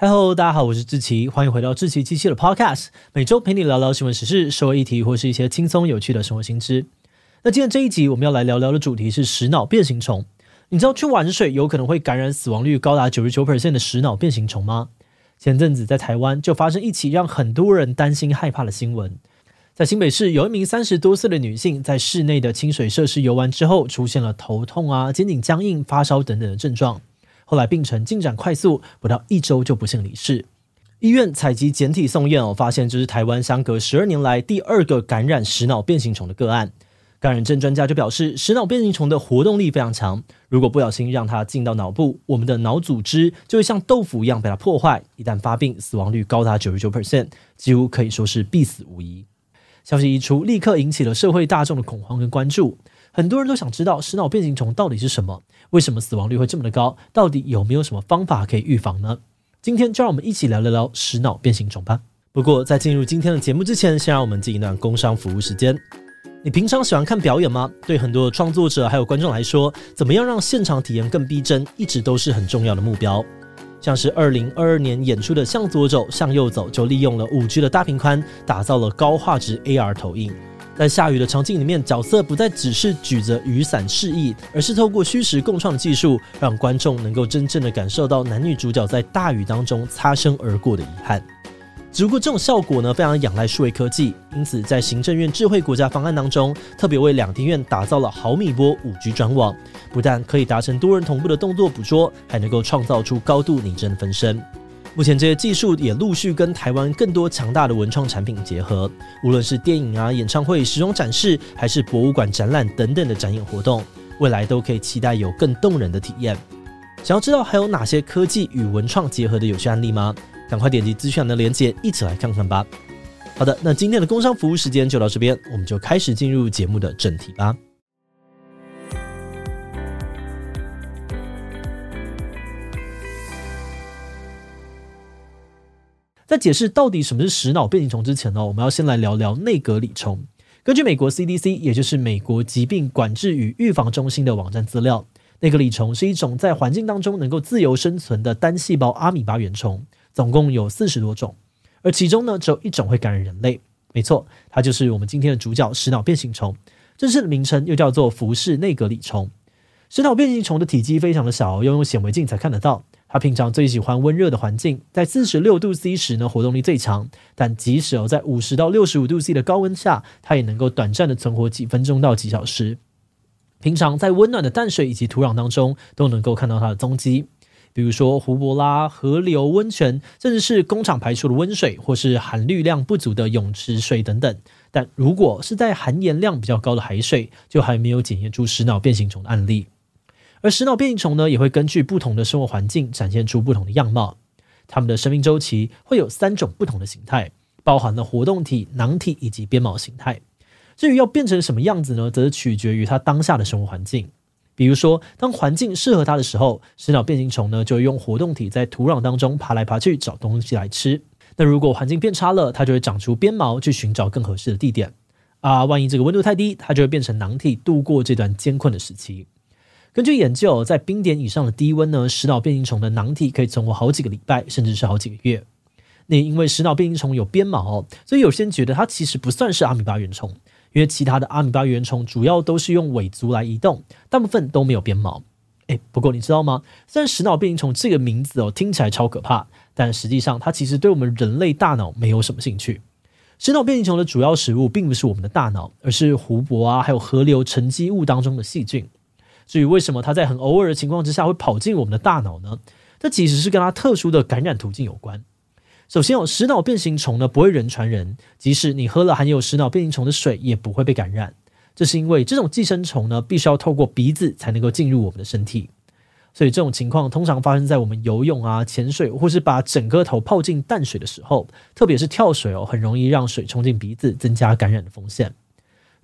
Hello，大家好，我是志奇，欢迎回到志奇机器的 Podcast，每周陪你聊聊新闻时事、社会议题或是一些轻松有趣的生活新知。那今天这一集我们要来聊聊的主题是食脑变形虫。你知道去玩水有可能会感染死亡率高达九十九 percent 的食脑变形虫吗？前阵子在台湾就发生一起让很多人担心害怕的新闻，在新北市有一名三十多岁的女性在室内的清水设施游玩之后，出现了头痛啊、肩颈僵硬、发烧等等的症状。后来病程进展快速，不到一周就不幸离世。医院采集检体送验哦，发现这是台湾相隔十二年来第二个感染食脑变形虫的个案。感染症专家就表示，食脑变形虫的活动力非常强，如果不小心让它进到脑部，我们的脑组织就会像豆腐一样被它破坏。一旦发病，死亡率高达九十九 percent，几乎可以说是必死无疑。消息一出，立刻引起了社会大众的恐慌跟关注。很多人都想知道食脑变形虫到底是什么？为什么死亡率会这么的高？到底有没有什么方法可以预防呢？今天就让我们一起聊聊聊食脑变形虫吧。不过在进入今天的节目之前，先让我们进一段工商服务时间。你平常喜欢看表演吗？对很多创作者还有观众来说，怎么样让现场体验更逼真，一直都是很重要的目标。像是二零二二年演出的《向左走，向右走》，就利用了五 G 的大屏宽，打造了高画质 AR 投影。在下雨的场景里面，角色不再只是举着雨伞示意，而是透过虚实共创技术，让观众能够真正的感受到男女主角在大雨当中擦身而过的遗憾。只不过这种效果呢，非常仰赖数位科技，因此在行政院智慧国家方案当中，特别为两厅院打造了毫米波五 G 专网，不但可以达成多人同步的动作捕捉，还能够创造出高度拟真的分身。目前这些技术也陆续跟台湾更多强大的文创产品结合，无论是电影啊、演唱会、时装展示，还是博物馆展览等等的展演活动，未来都可以期待有更动人的体验。想要知道还有哪些科技与文创结合的有趣案例吗？赶快点击资讯栏的链接，一起来看看吧。好的，那今天的工商服务时间就到这边，我们就开始进入节目的正题吧。在解释到底什么是食脑变形虫之前呢，我们要先来聊聊内格里虫。根据美国 CDC，也就是美国疾病管制与预防中心的网站资料，内格里虫是一种在环境当中能够自由生存的单细胞阿米巴原虫，总共有四十多种，而其中呢，只有一种会感染人类。没错，它就是我们今天的主角——食脑变形虫。正式的名称又叫做浮氏内格里虫。食脑变形虫的体积非常的小，要用显微镜才看得到。它平常最喜欢温热的环境，在四十六度 C 时呢，活动力最强。但即使哦，在五十到六十五度 C 的高温下，它也能够短暂的存活几分钟到几小时。平常在温暖的淡水以及土壤当中，都能够看到它的踪迹，比如说湖泊啦、河流、温泉，甚至是工厂排出的温水，或是含氯量不足的泳池水等等。但如果是在含盐量比较高的海水，就还没有检验出食脑变形虫的案例。而食脑变形虫呢，也会根据不同的生活环境展现出不同的样貌。它们的生命周期会有三种不同的形态，包含了活动体、囊体以及鞭毛形态。至于要变成什么样子呢，则取决于它当下的生活环境。比如说，当环境适合它的时候，食脑变形虫呢就会用活动体在土壤当中爬来爬去找东西来吃。那如果环境变差了，它就会长出鞭毛去寻找更合适的地点。啊，万一这个温度太低，它就会变成囊体度过这段艰困的时期。根据研究，在冰点以上的低温呢，食脑变形虫的囊体可以存活好几个礼拜，甚至是好几个月。那因为食脑变形虫有鞭毛，所以有些人觉得它其实不算是阿米巴原虫，因为其他的阿米巴原虫主要都是用尾足来移动，大部分都没有鞭毛。诶，不过你知道吗？虽然食脑变形虫这个名字哦听起来超可怕，但实际上它其实对我们人类大脑没有什么兴趣。食脑变形虫的主要食物并不是我们的大脑，而是湖泊啊，还有河流沉积物当中的细菌。至于为什么它在很偶尔的情况之下会跑进我们的大脑呢？这其实是跟它特殊的感染途径有关。首先，哦食脑变形虫呢不会人传人，即使你喝了含有食脑变形虫的水，也不会被感染。这是因为这种寄生虫呢必须要透过鼻子才能够进入我们的身体，所以这种情况通常发生在我们游泳啊、潜水，或是把整个头泡进淡水的时候，特别是跳水哦，很容易让水冲进鼻子，增加感染的风险。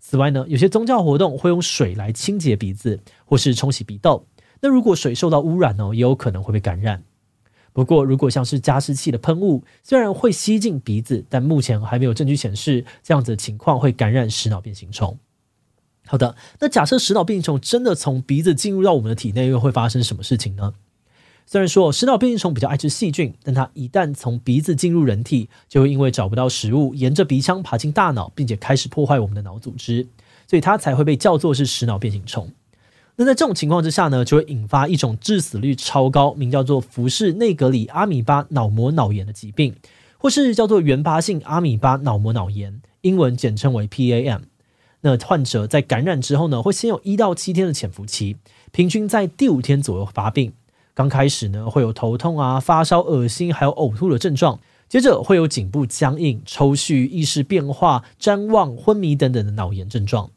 此外呢，有些宗教活动会用水来清洁鼻子，或是冲洗鼻窦。那如果水受到污染呢，也有可能会被感染。不过，如果像是加湿器的喷雾，虽然会吸进鼻子，但目前还没有证据显示这样子的情况会感染食脑变形虫。好的，那假设食脑变形虫真的从鼻子进入到我们的体内，又会发生什么事情呢？虽然说食脑变形虫比较爱吃细菌，但它一旦从鼻子进入人体，就会因为找不到食物，沿着鼻腔爬进大脑，并且开始破坏我们的脑组织，所以它才会被叫做是食脑变形虫。那在这种情况之下呢，就会引发一种致死率超高，名叫做浮氏内格里阿米巴脑膜脑炎的疾病，或是叫做原发性阿米巴脑膜脑炎，英文简称为 PAM。那患者在感染之后呢，会先有一到七天的潜伏期，平均在第五天左右发病。刚开始呢，会有头痛啊、发烧、恶心，还有呕吐的症状。接着会有颈部僵硬、抽搐、意识变化、譫妄、昏迷等等的脑炎症状。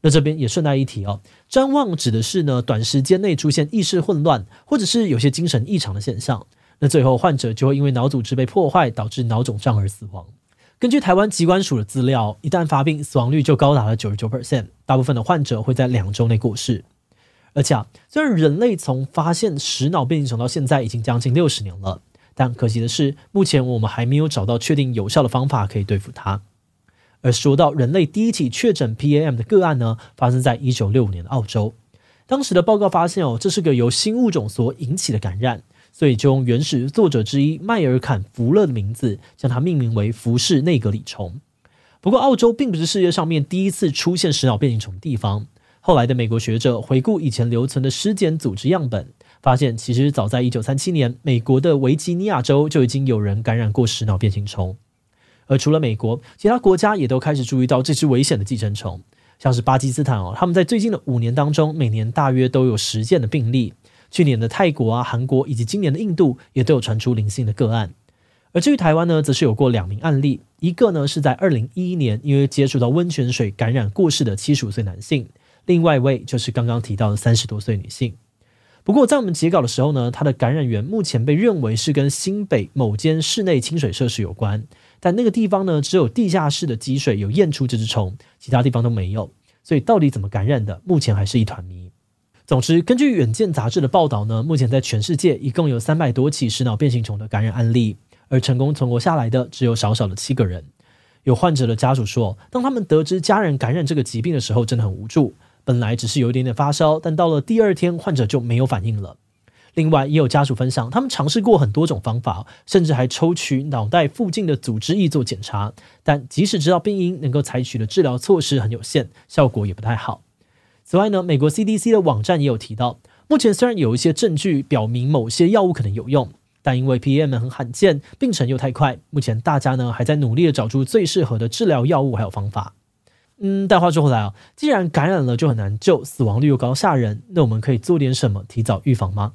那这边也顺带一提哦，譫妄指的是呢，短时间内出现意识混乱，或者是有些精神异常的现象。那最后患者就会因为脑组织被破坏，导致脑肿胀而死亡。根据台湾疾管署的资料，一旦发病，死亡率就高达了九十九 percent，大部分的患者会在两周内过世。而且啊，虽然人类从发现食脑变形虫到现在已经将近六十年了，但可惜的是，目前我们还没有找到确定有效的方法可以对付它。而说到人类第一起确诊 PAM 的个案呢，发生在一九六五年的澳洲。当时的报告发现哦，这是个由新物种所引起的感染，所以就用原始作者之一迈尔坎·福勒的名字，将它命名为浮氏内格里虫。不过，澳洲并不是世界上面第一次出现食脑变形虫的地方。后来的美国学者回顾以前留存的尸检组织样本，发现其实早在1937年，美国的维吉尼亚州就已经有人感染过食脑变形虫。而除了美国，其他国家也都开始注意到这只危险的寄生虫，像是巴基斯坦哦，他们在最近的五年当中，每年大约都有十件的病例。去年的泰国啊、韩国以及今年的印度也都有传出零星的个案。而至于台湾呢，则是有过两名案例，一个呢是在2011年因为接触到温泉水感染过世的75岁男性。另外一位就是刚刚提到的三十多岁女性，不过在我们截稿的时候呢，她的感染源目前被认为是跟新北某间室内清水设施有关，但那个地方呢，只有地下室的积水有验出这只虫，其他地方都没有，所以到底怎么感染的，目前还是一团谜。总之，根据《远见》杂志的报道呢，目前在全世界一共有三百多起食脑变形虫的感染案例，而成功存活下来的只有少少的七个人。有患者的家属说，当他们得知家人感染这个疾病的时候，真的很无助。本来只是有一点点发烧，但到了第二天，患者就没有反应了。另外，也有家属分享，他们尝试过很多种方法，甚至还抽取脑袋附近的组织液做检查，但即使知道病因，能够采取的治疗措施很有限，效果也不太好。此外呢，美国 CDC 的网站也有提到，目前虽然有一些证据表明某些药物可能有用，但因为 PM 很罕见，病程又太快，目前大家呢还在努力的找出最适合的治疗药物还有方法。嗯，但话说回来啊，既然感染了就很难救，死亡率又高吓人，那我们可以做点什么提早预防吗？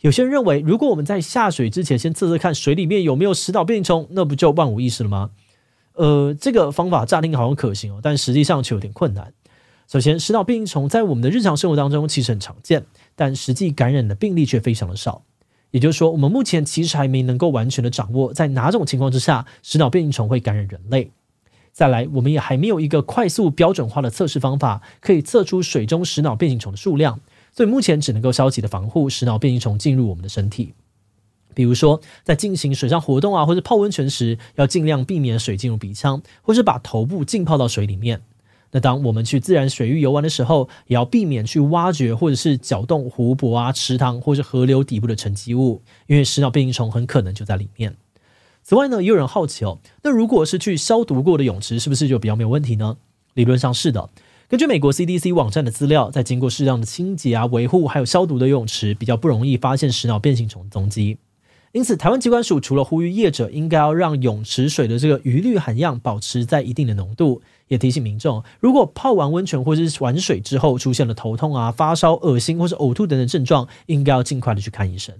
有些人认为，如果我们在下水之前先测测看水里面有没有食脑变虫，那不就万无一失了吗？呃，这个方法乍听好像可行哦，但实际上却有点困难。首先，食脑变虫在我们的日常生活当中其实很常见，但实际感染的病例却非常的少。也就是说，我们目前其实还没能够完全的掌握在哪种情况之下，食脑变虫会感染人类。再来，我们也还没有一个快速标准化的测试方法，可以测出水中食脑变形虫的数量，所以目前只能够消极的防护食脑变形虫进入我们的身体。比如说，在进行水上活动啊，或者泡温泉时，要尽量避免水进入鼻腔，或是把头部浸泡到水里面。那当我们去自然水域游玩的时候，也要避免去挖掘或者是搅动湖泊啊、池塘或是河流底部的沉积物，因为食脑变形虫很可能就在里面。此外呢，也有人好奇哦，那如果是去消毒过的泳池，是不是就比较没有问题呢？理论上是的。根据美国 CDC 网站的资料，在经过适当的清洁啊、维护还有消毒的游泳池，比较不容易发现食脑变形虫的踪迹。因此，台湾机关署除了呼吁业者应该要让泳池水的这个余氯含量保持在一定的浓度，也提醒民众，如果泡完温泉或是玩水之后出现了头痛啊、发烧、恶心或是呕吐等等症状，应该要尽快的去看医生。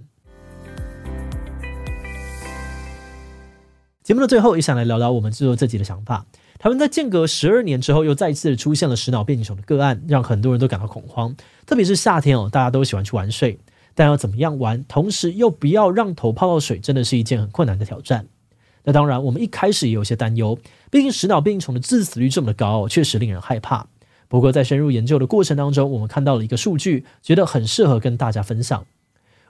节目的最后，也想来聊聊我们制作这集的想法。台湾在间隔十二年之后，又再次出现了食脑变形虫的个案，让很多人都感到恐慌。特别是夏天哦，大家都喜欢去玩水，但要怎么样玩，同时又不要让头泡到水，真的是一件很困难的挑战。那当然，我们一开始也有些担忧，毕竟食脑变形虫的致死率这么的高，确实令人害怕。不过在深入研究的过程当中，我们看到了一个数据，觉得很适合跟大家分享。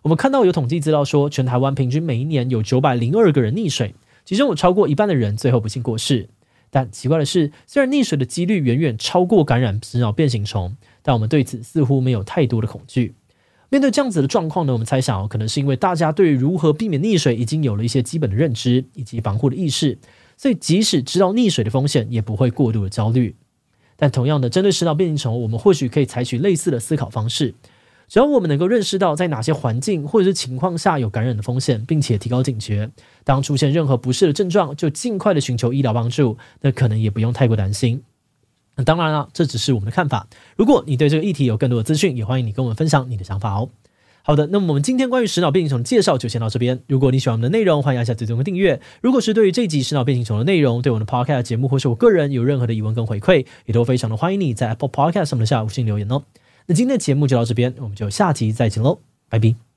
我们看到有统计资料说，全台湾平均每一年有九百零二个人溺水。其中有超过一半的人最后不幸过世，但奇怪的是，虽然溺水的几率远远超过感染食脑变形虫，但我们对此似乎没有太多的恐惧。面对这样子的状况呢，我们猜想可能是因为大家对如何避免溺水已经有了一些基本的认知以及防护的意识，所以即使知道溺水的风险，也不会过度的焦虑。但同样的，针对食脑变形虫，我们或许可以采取类似的思考方式。只要我们能够认识到在哪些环境或者是情况下有感染的风险，并且提高警觉，当出现任何不适的症状，就尽快的寻求医疗帮助，那可能也不用太过担心。那当然了，这只是我们的看法。如果你对这个议题有更多的资讯，也欢迎你跟我们分享你的想法哦。好的，那么我们今天关于食脑变形虫的介绍就先到这边。如果你喜欢我们的内容，欢迎按下最终的订阅。如果是对于这集食脑变形虫的内容，对我们的 Podcast 节目或是我个人有任何的疑问跟回馈，也都非常的欢迎你在 Apple Podcast 上面的下五星留言哦。那今天的节目就到这边，我们就下集再见喽，拜拜。